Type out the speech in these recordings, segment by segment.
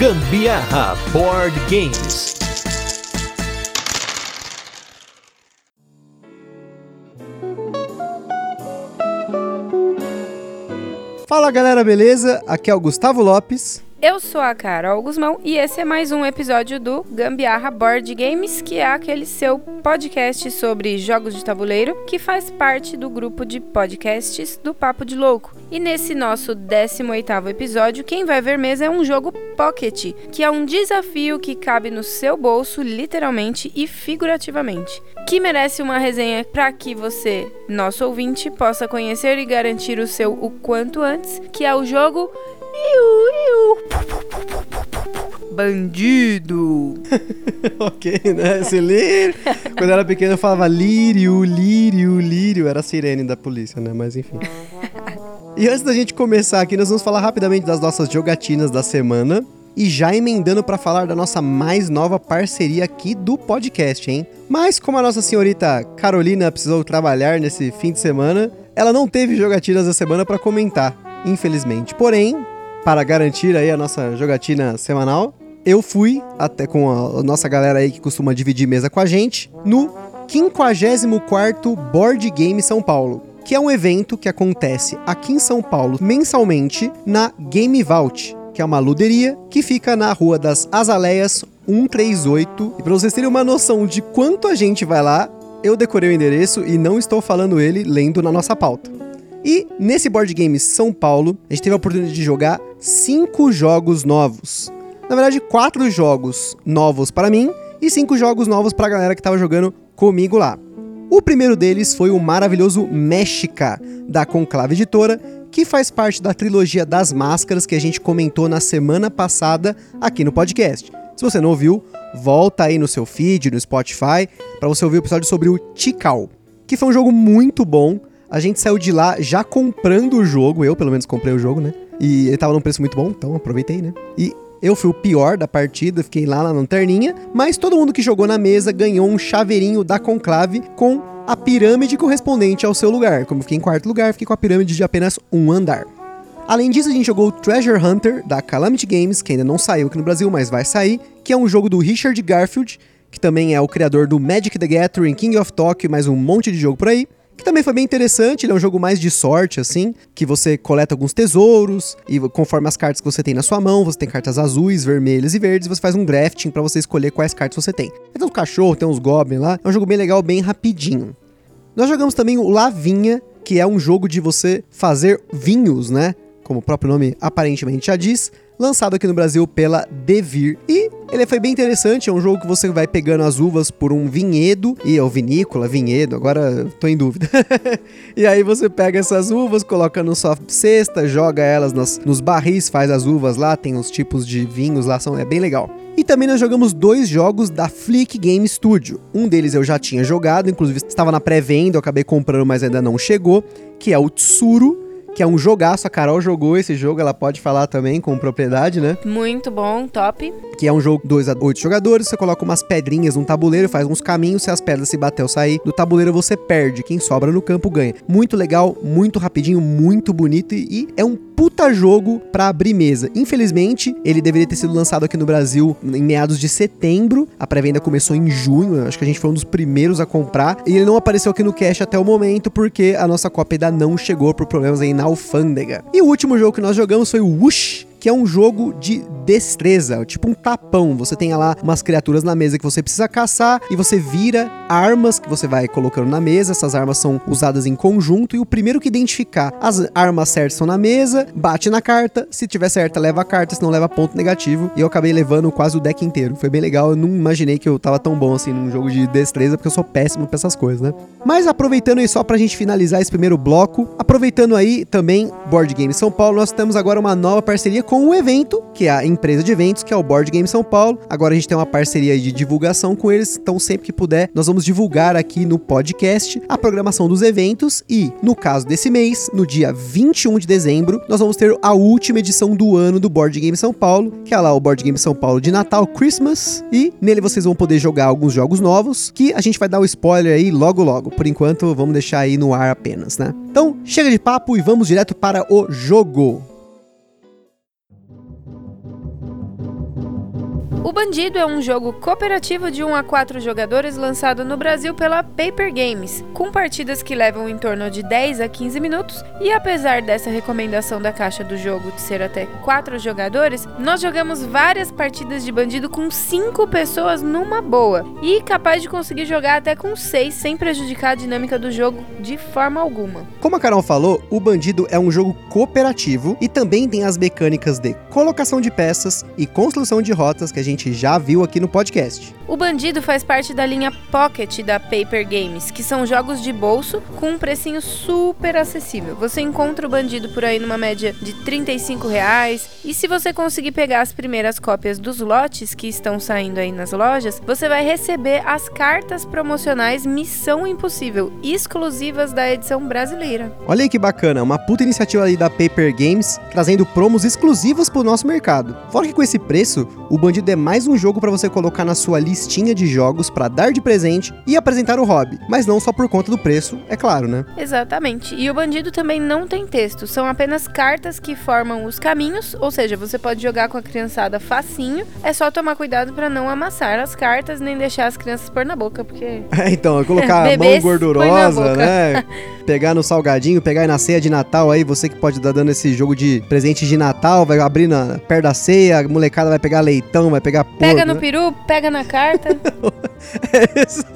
Gambiarra Board Games. Fala galera, beleza? Aqui é o Gustavo Lopes. Eu sou a Carol Guzmão e esse é mais um episódio do Gambiarra Board Games, que é aquele seu podcast sobre jogos de tabuleiro que faz parte do grupo de podcasts do Papo de Louco. E nesse nosso 18º episódio, quem vai ver mesa é um jogo Pocket, que é um desafio que cabe no seu bolso, literalmente e figurativamente, que merece uma resenha para que você, nosso ouvinte, possa conhecer e garantir o seu o quanto antes, que é o jogo Bandido! ok, né? Esse lírio. Quando eu era pequeno eu falava lírio, lírio, lírio. Era a sirene da polícia, né? Mas enfim. E antes da gente começar aqui, nós vamos falar rapidamente das nossas jogatinas da semana. E já emendando para falar da nossa mais nova parceria aqui do podcast, hein? Mas como a nossa senhorita Carolina precisou trabalhar nesse fim de semana, ela não teve jogatinas da semana para comentar, infelizmente. Porém, para garantir aí a nossa jogatina semanal, eu fui até com a nossa galera aí que costuma dividir mesa com a gente no 54º Board Game São Paulo, que é um evento que acontece aqui em São Paulo mensalmente na Game Vault, que é uma luderia que fica na Rua das Azaleias 138. E para vocês terem uma noção de quanto a gente vai lá, eu decorei o endereço e não estou falando ele lendo na nossa pauta. E nesse Board Games São Paulo, a gente teve a oportunidade de jogar cinco jogos novos. Na verdade, quatro jogos novos para mim e cinco jogos novos para a galera que estava jogando comigo lá. O primeiro deles foi o maravilhoso Méxica, da Conclave Editora, que faz parte da trilogia das máscaras que a gente comentou na semana passada aqui no podcast. Se você não ouviu, volta aí no seu feed, no Spotify, para você ouvir o episódio sobre o Tikal, que foi um jogo muito bom, a gente saiu de lá já comprando o jogo, eu pelo menos comprei o jogo, né? E ele tava num preço muito bom, então aproveitei, né? E eu fui o pior da partida, fiquei lá na lanterninha, mas todo mundo que jogou na mesa ganhou um chaveirinho da Conclave com a pirâmide correspondente ao seu lugar. Como eu fiquei em quarto lugar, fiquei com a pirâmide de apenas um andar. Além disso, a gente jogou o Treasure Hunter da Calamity Games, que ainda não saiu aqui no Brasil, mas vai sair, que é um jogo do Richard Garfield, que também é o criador do Magic the Gathering, King of Tokyo mais um monte de jogo por aí que também foi bem interessante. Ele é um jogo mais de sorte, assim, que você coleta alguns tesouros e conforme as cartas que você tem na sua mão, você tem cartas azuis, vermelhas e verdes, você faz um drafting para você escolher quais cartas você tem. Tem um cachorro, tem uns goblins lá. É um jogo bem legal, bem rapidinho. Nós jogamos também o Lavinha, que é um jogo de você fazer vinhos, né? Como o próprio nome aparentemente já diz lançado aqui no Brasil pela Devir. E ele foi bem interessante, é um jogo que você vai pegando as uvas por um vinhedo, e é o vinícola, vinhedo, agora tô em dúvida. e aí você pega essas uvas, coloca no sua cesta, joga elas nos barris, faz as uvas lá, tem os tipos de vinhos lá, são, é bem legal. E também nós jogamos dois jogos da Flick Game Studio. Um deles eu já tinha jogado, inclusive estava na pré-venda, eu acabei comprando, mas ainda não chegou, que é o Tsuru, que é um jogaço. A Carol jogou esse jogo, ela pode falar também com propriedade, né? Muito bom, top. Que é um jogo 2 a 8 jogadores, você coloca umas pedrinhas num tabuleiro, faz uns caminhos, se as pedras se bater ou sair do tabuleiro você perde, quem sobra no campo ganha. Muito legal, muito rapidinho, muito bonito e, e é um puta jogo para abrir mesa. Infelizmente, ele deveria ter sido lançado aqui no Brasil em meados de setembro. A pré-venda começou em junho, acho que a gente foi um dos primeiros a comprar. E ele não apareceu aqui no cash até o momento porque a nossa cópia ainda não chegou por problemas aí na alfândega. E o último jogo que nós jogamos foi o Whoosh, que é um jogo de destreza, tipo um tapão. Você tem lá umas criaturas na mesa que você precisa caçar e você vira armas que você vai colocando na mesa. Essas armas são usadas em conjunto e o primeiro que identificar as armas certas estão na mesa, bate na carta. Se tiver certa, leva a carta, se não leva ponto negativo. E eu acabei levando quase o deck inteiro. Foi bem legal. Eu não imaginei que eu tava tão bom assim num jogo de destreza, porque eu sou péssimo pra essas coisas, né? Mas aproveitando aí só pra gente finalizar esse primeiro bloco, aproveitando aí também Board Game São Paulo, nós temos agora uma nova parceria com o evento, que é a empresa de eventos, que é o Board Game São Paulo. Agora a gente tem uma parceria de divulgação com eles, então sempre que puder, nós vamos divulgar aqui no podcast a programação dos eventos e, no caso desse mês, no dia 21 de dezembro, nós vamos ter a última edição do ano do Board Game São Paulo, que é lá o Board Game São Paulo de Natal, Christmas, e nele vocês vão poder jogar alguns jogos novos, que a gente vai dar o um spoiler aí logo logo. Por enquanto, vamos deixar aí no ar apenas, né? Então, chega de papo e vamos direto para o jogo. O Bandido é um jogo cooperativo de 1 a 4 jogadores lançado no Brasil pela Paper Games, com partidas que levam em torno de 10 a 15 minutos, e apesar dessa recomendação da caixa do jogo de ser até 4 jogadores, nós jogamos várias partidas de Bandido com 5 pessoas numa boa, e capaz de conseguir jogar até com 6 sem prejudicar a dinâmica do jogo de forma alguma. Como a Carol falou, o Bandido é um jogo cooperativo e também tem as mecânicas de colocação de peças e construção de rotas que a gente já viu aqui no podcast. O Bandido faz parte da linha Pocket da Paper Games, que são jogos de bolso com um precinho super acessível. Você encontra o Bandido por aí numa média de 35 reais, e se você conseguir pegar as primeiras cópias dos lotes que estão saindo aí nas lojas, você vai receber as cartas promocionais Missão Impossível, exclusivas da edição brasileira. Olha aí que bacana, uma puta iniciativa aí da Paper Games, trazendo promos exclusivas pro nosso mercado. Fora que com esse preço, o Bandido é mais um jogo para você colocar na sua listinha de jogos para dar de presente e apresentar o hobby, mas não só por conta do preço, é claro, né? Exatamente. E o Bandido também não tem texto, são apenas cartas que formam os caminhos, ou seja, você pode jogar com a criançada facinho, é só tomar cuidado para não amassar as cartas nem deixar as crianças pôr na boca, porque É, então, colocar a mão gordurosa, né? Pegar no salgadinho, pegar aí na ceia de Natal aí, você que pode estar dando esse jogo de presente de Natal, vai abrir na, perto da ceia, a molecada vai pegar leitão, vai pegar porco. pega no né? peru, pega na carta. essa,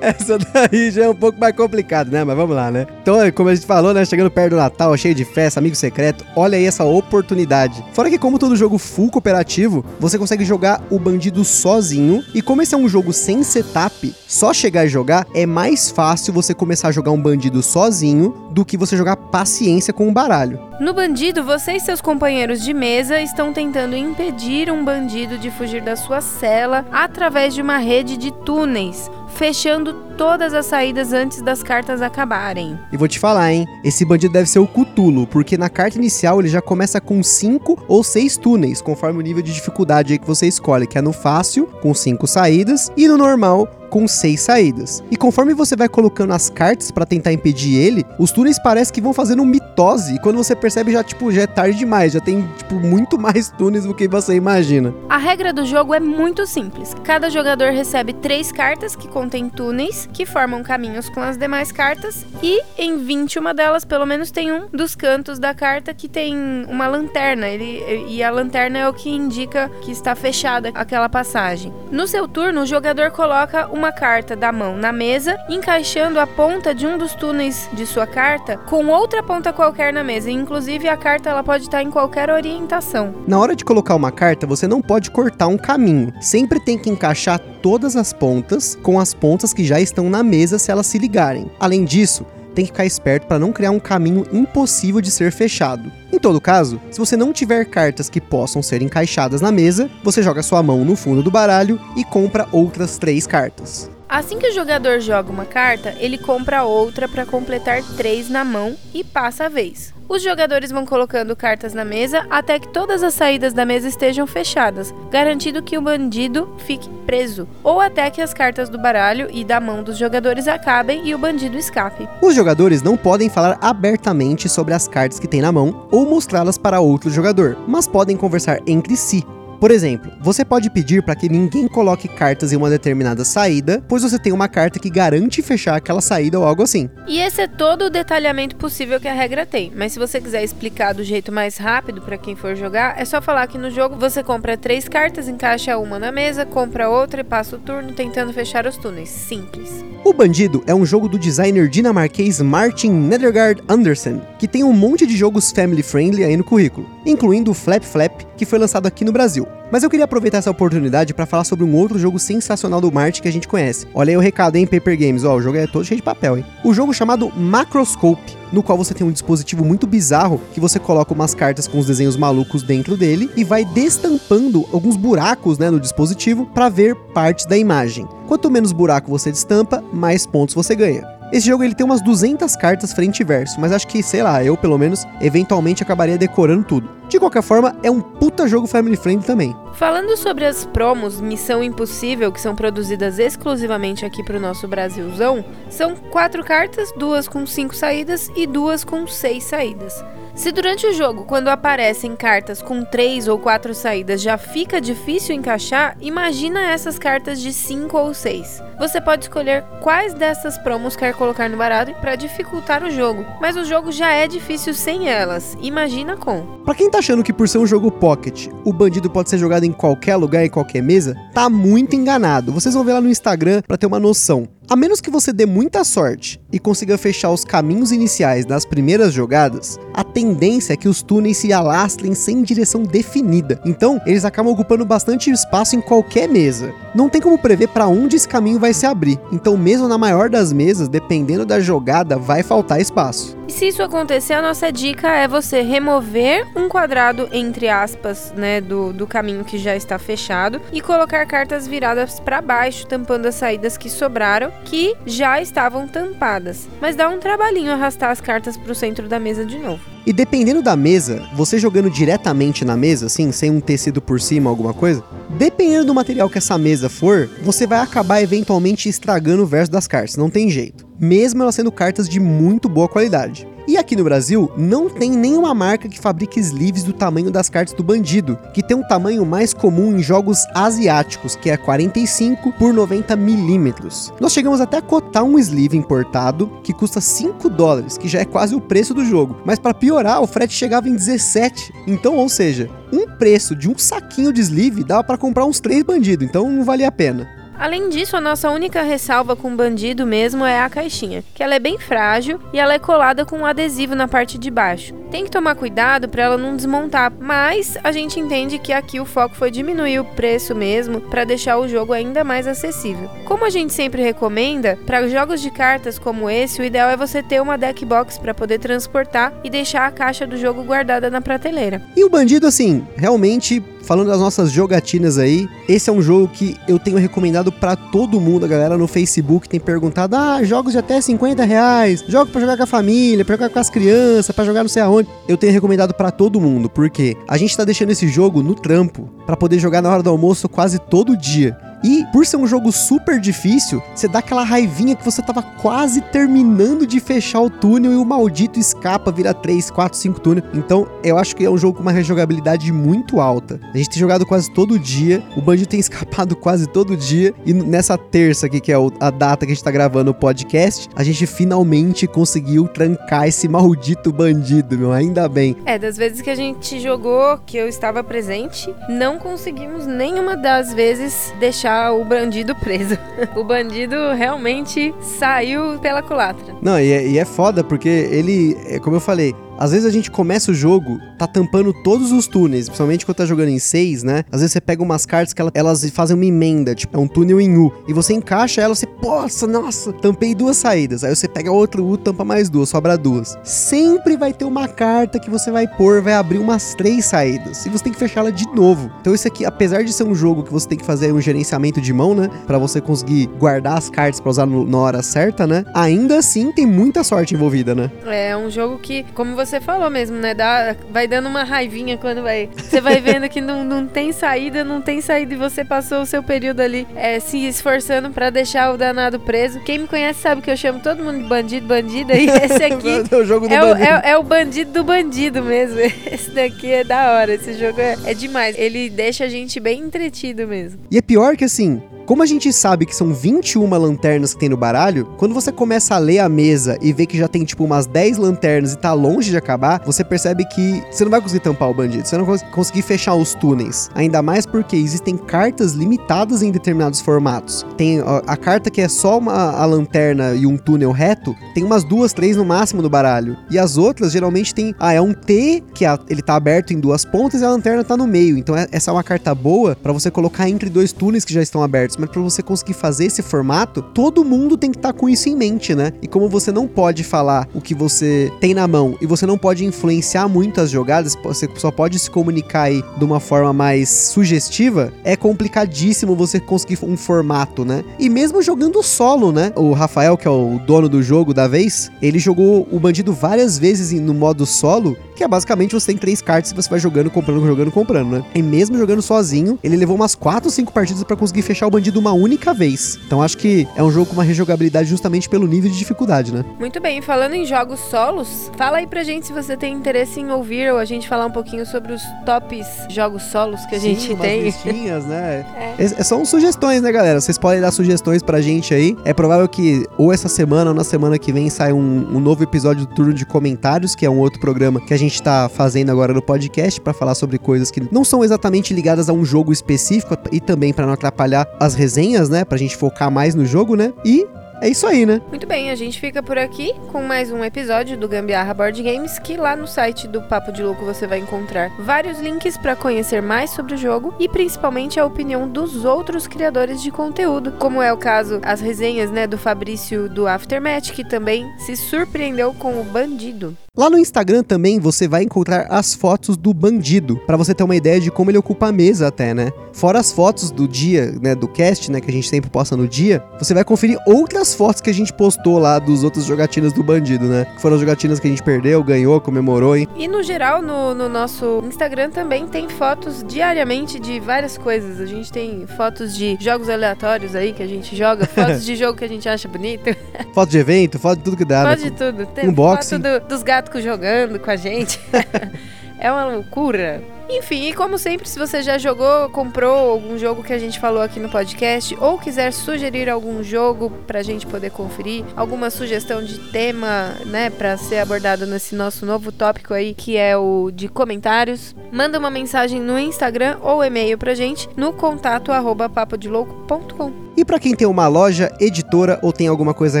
essa daí já é um pouco mais complicado, né? Mas vamos lá, né? Então, como a gente falou, né? Chegando perto do Natal, cheio de festa, amigo secreto, olha aí essa oportunidade. Fora que, como todo jogo full cooperativo, você consegue jogar o bandido sozinho. E como esse é um jogo sem setup, só chegar e jogar é mais fácil você começar a jogar um bandido sozinho do que você jogar paciência com um baralho. No Bandido, você e seus companheiros de mesa estão tentando impedir um bandido de fugir da sua cela através de uma rede de túneis, fechando todas as saídas antes das cartas acabarem. E vou te falar, hein? Esse bandido deve ser o Cutulo, porque na carta inicial ele já começa com 5 ou 6 túneis, conforme o nível de dificuldade que você escolhe, que é no fácil, com 5 saídas, e no normal, com 6 saídas. E conforme você vai colocando as cartas pra tentar impedir ele, os túneis parece que vão fazendo mitose, e quando você percebe já, tipo, já é tarde demais, já tem, tipo, muito mais túneis do que você imagina. A regra do jogo é muito simples. Cada jogador recebe três cartas que contêm túneis, que formam caminhos com as demais cartas, e em 21 delas, pelo menos, tem um dos cantos da carta que tem uma lanterna. Ele, e a lanterna é o que indica que está fechada aquela passagem. No seu turno, o jogador coloca uma carta da mão na mesa, encaixando a ponta de um dos túneis de sua carta com outra ponta qualquer na mesa. Inclusive, a carta ela pode estar em qualquer orientação. Na hora de colocar uma carta, você não pode cortar um caminho. Sempre tem que encaixar todas as pontas com as pontas que já estão na mesa se elas se ligarem. Além disso, tem que ficar esperto para não criar um caminho impossível de ser fechado. Em todo caso, se você não tiver cartas que possam ser encaixadas na mesa, você joga sua mão no fundo do baralho e compra outras três cartas. Assim que o jogador joga uma carta, ele compra outra para completar três na mão e passa a vez. Os jogadores vão colocando cartas na mesa até que todas as saídas da mesa estejam fechadas, garantindo que o bandido fique preso, ou até que as cartas do baralho e da mão dos jogadores acabem e o bandido escape. Os jogadores não podem falar abertamente sobre as cartas que têm na mão ou mostrá-las para outro jogador, mas podem conversar entre si. Por exemplo, você pode pedir para que ninguém coloque cartas em uma determinada saída, pois você tem uma carta que garante fechar aquela saída ou algo assim. E esse é todo o detalhamento possível que a regra tem. Mas se você quiser explicar do jeito mais rápido para quem for jogar, é só falar que no jogo você compra três cartas, encaixa uma na mesa, compra outra e passa o turno tentando fechar os túneis. Simples. O Bandido é um jogo do designer dinamarquês Martin Nedergaard Andersen, que tem um monte de jogos family friendly aí no currículo, incluindo o Flap Flap, que foi lançado aqui no Brasil. Mas eu queria aproveitar essa oportunidade para falar sobre um outro jogo sensacional do Martin que a gente conhece. Olha aí o recado, hein, Paper Games. Ó, o jogo é todo cheio de papel, hein? O jogo chamado Macroscope, no qual você tem um dispositivo muito bizarro que você coloca umas cartas com os desenhos malucos dentro dele e vai destampando alguns buracos, né, no dispositivo para ver partes da imagem. Quanto menos buraco você destampa, mais pontos você ganha. Esse jogo ele tem umas 200 cartas frente e verso, mas acho que, sei lá, eu pelo menos, eventualmente acabaria decorando tudo. De qualquer forma, é um puta jogo family friendly também. Falando sobre as promos Missão Impossível, que são produzidas exclusivamente aqui para o nosso Brasilzão, são quatro cartas, duas com cinco saídas e duas com seis saídas. Se durante o jogo, quando aparecem cartas com 3 ou 4 saídas, já fica difícil encaixar, imagina essas cartas de 5 ou 6. Você pode escolher quais dessas promos quer colocar no baralho para dificultar o jogo, mas o jogo já é difícil sem elas. Imagina com. Pra quem tá achando que por ser um jogo pocket, o bandido pode ser jogado em qualquer lugar e qualquer mesa, tá muito enganado. Vocês vão ver lá no Instagram para ter uma noção. A menos que você dê muita sorte e consiga fechar os caminhos iniciais nas primeiras jogadas, a tendência é que os túneis se alastrem sem direção definida. Então, eles acabam ocupando bastante espaço em qualquer mesa. Não tem como prever para onde esse caminho vai se abrir. Então, mesmo na maior das mesas, dependendo da jogada, vai faltar espaço. E se isso acontecer, a nossa dica é você remover um quadrado, entre aspas, né, do, do caminho que já está fechado e colocar cartas viradas para baixo, tampando as saídas que sobraram, que já estavam tampadas. Mas dá um trabalhinho arrastar as cartas para o centro da mesa de novo. E dependendo da mesa, você jogando diretamente na mesa, assim, sem um tecido por cima, alguma coisa, dependendo do material que essa mesa for, você vai acabar eventualmente estragando o verso das cartas, não tem jeito. Mesmo elas sendo cartas de muito boa qualidade. E aqui no Brasil, não tem nenhuma marca que fabrique sleeves do tamanho das cartas do bandido, que tem um tamanho mais comum em jogos asiáticos, que é 45 por 90 milímetros. Nós chegamos até a cotar um sleeve importado que custa 5 dólares, que já é quase o preço do jogo. Mas para piorar, o frete chegava em 17. Então, ou seja, um preço de um saquinho de sleeve dava para comprar uns três bandidos, então não valia a pena. Além disso, a nossa única ressalva com bandido mesmo é a caixinha, que ela é bem frágil e ela é colada com um adesivo na parte de baixo. Tem que tomar cuidado para ela não desmontar, mas a gente entende que aqui o foco foi diminuir o preço mesmo para deixar o jogo ainda mais acessível. Como a gente sempre recomenda, para jogos de cartas como esse, o ideal é você ter uma deck box para poder transportar e deixar a caixa do jogo guardada na prateleira. E o bandido, assim, realmente falando das nossas jogatinas aí, esse é um jogo que eu tenho recomendado para todo mundo. A galera no Facebook tem perguntado: ah, jogos de até 50 reais, jogo para jogar com a família, pra jogar com as crianças, para jogar não sei aonde. Eu tenho recomendado para todo mundo, porque a gente tá deixando esse jogo no trampo para poder jogar na hora do almoço quase todo dia. E por ser um jogo super difícil, você dá aquela raivinha que você tava quase terminando de fechar o túnel e o maldito escapa, vira 3, 4, 5 túnel. Então, eu acho que é um jogo com uma rejogabilidade muito alta. A gente tem jogado quase todo dia, o bandido tem escapado quase todo dia, e nessa terça aqui, que é a data que a gente tá gravando o podcast, a gente finalmente conseguiu trancar esse maldito bandido, meu, ainda bem. É, das vezes que a gente jogou, que eu estava presente, não conseguimos nenhuma das vezes deixar o bandido preso. o bandido realmente saiu pela culatra. Não, e é, e é foda porque ele, é como eu falei, às vezes a gente começa o jogo, tá tampando todos os túneis, principalmente quando tá jogando em 6, né? Às vezes você pega umas cartas que elas fazem uma emenda, tipo, é um túnel em U, e você encaixa ela, você, poxa, nossa, tampei duas saídas. Aí você pega outro U, tampa mais duas, sobra duas. Sempre vai ter uma carta que você vai pôr, vai abrir umas três saídas, e você tem que fechá-la de novo. Então isso aqui, apesar de ser um jogo que você tem que fazer um gerenciamento de mão, né? Para você conseguir guardar as cartas para usar no, na hora certa, né? Ainda assim tem muita sorte envolvida, né? É um jogo que, como você você falou mesmo, né? Dá, vai dando uma raivinha quando vai. Você vai vendo que não, não tem saída, não tem saída e você passou o seu período ali é, se esforçando para deixar o danado preso. Quem me conhece sabe que eu chamo todo mundo de bandido, bandida. E esse aqui é, o jogo do é, bandido. O, é, é, o bandido do bandido mesmo. Esse daqui é da hora. Esse jogo é, é demais. Ele deixa a gente bem entretido mesmo. E é pior que assim, como a gente sabe que são 21 lanternas que tem no baralho, quando você começa a ler a mesa e vê que já tem tipo umas 10 lanternas e tá longe de acabar, você percebe que você não vai conseguir tampar o bandido, você não vai conseguir fechar os túneis. Ainda mais porque existem cartas limitadas em determinados formatos. Tem a, a carta que é só uma a lanterna e um túnel reto, tem umas duas, três no máximo do baralho. E as outras geralmente tem, ah, é um T que a, ele tá aberto em duas pontas e a lanterna tá no meio. Então é, essa é uma carta boa para você colocar entre dois túneis que já estão abertos mas para você conseguir fazer esse formato, todo mundo tem que estar tá com isso em mente, né? E como você não pode falar o que você tem na mão e você não pode influenciar muito as jogadas, você só pode se comunicar aí de uma forma mais sugestiva, é complicadíssimo você conseguir um formato, né? E mesmo jogando solo, né? O Rafael, que é o dono do jogo da vez, ele jogou o bandido várias vezes no modo solo que é basicamente você tem três cartas e você vai jogando, comprando, jogando, comprando, né? E mesmo jogando sozinho, ele levou umas 4 ou 5 partidas para conseguir fechar o bandido uma única vez. Então acho que é um jogo com uma rejogabilidade justamente pelo nível de dificuldade, né? Muito bem, falando em jogos solos, fala aí pra gente se você tem interesse em ouvir ou a gente falar um pouquinho sobre os tops jogos solos que a Sim, gente umas tem. listinhas, né? É. É- são sugestões, né, galera? Vocês podem dar sugestões pra gente aí. É provável que ou essa semana ou na semana que vem saia um, um novo episódio do Turno de Comentários, que é um outro programa que a gente tá fazendo agora no podcast pra falar sobre coisas que não são exatamente ligadas a um jogo específico e também pra não atrapalhar as resenhas, né? Pra gente focar mais no jogo, né? E é isso aí, né? Muito bem, a gente fica por aqui com mais um episódio do Gambiarra Board Games, que lá no site do Papo de Louco você vai encontrar vários links para conhecer mais sobre o jogo e principalmente a opinião dos outros criadores de conteúdo, como é o caso as resenhas, né, do Fabrício do Aftermath, que também se surpreendeu com o Bandido. Lá no Instagram também você vai encontrar as fotos do bandido, pra você ter uma ideia de como ele ocupa a mesa até, né? Fora as fotos do dia, né, do cast, né, que a gente sempre posta no dia, você vai conferir outras fotos que a gente postou lá dos outros jogatinas do bandido, né? Que foram as jogatinas que a gente perdeu, ganhou, comemorou, hein? E no geral, no, no nosso Instagram também tem fotos diariamente de várias coisas. A gente tem fotos de jogos aleatórios aí que a gente joga, fotos de jogo que a gente acha bonito, Foto de evento, foto de tudo que dá, foto de né? tudo. Tem Unboxing. foto do- dos gatos jogando com a gente. é uma loucura. Enfim, e como sempre, se você já jogou, comprou algum jogo que a gente falou aqui no podcast, ou quiser sugerir algum jogo pra gente poder conferir, alguma sugestão de tema, né, pra ser abordado nesse nosso novo tópico aí, que é o de comentários, manda uma mensagem no Instagram ou e-mail pra gente no contato arroba papodelouco.com. E pra quem tem uma loja, editora ou tem alguma coisa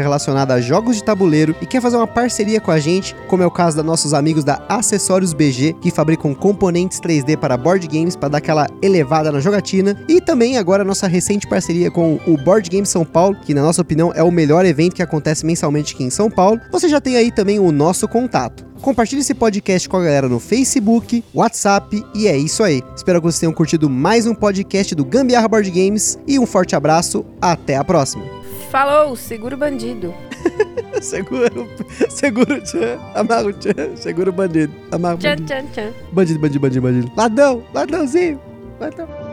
relacionada a jogos de tabuleiro e quer fazer uma parceria com a gente, como é o caso dos nossos amigos da Acessórios BG, que fabricam componentes 3D para board games para dar aquela elevada na jogatina, e também agora a nossa recente parceria com o Board Game São Paulo, que na nossa opinião é o melhor evento que acontece mensalmente aqui em São Paulo. Você já tem aí também o nosso contato. Compartilhe esse podcast com a galera no Facebook, WhatsApp e é isso aí. Espero que vocês tenham curtido mais um podcast do Gambiarra Board Games e um forte abraço, até a próxima. Falou, segura o bandido. segura, o- segura o tchan, amarra o tchan, segura o bandido, amarra o Tchan, bandido. tchan, tchan. Bandido, bandido, bandido, bandido. Ladrão, ladrãozinho, ladrão.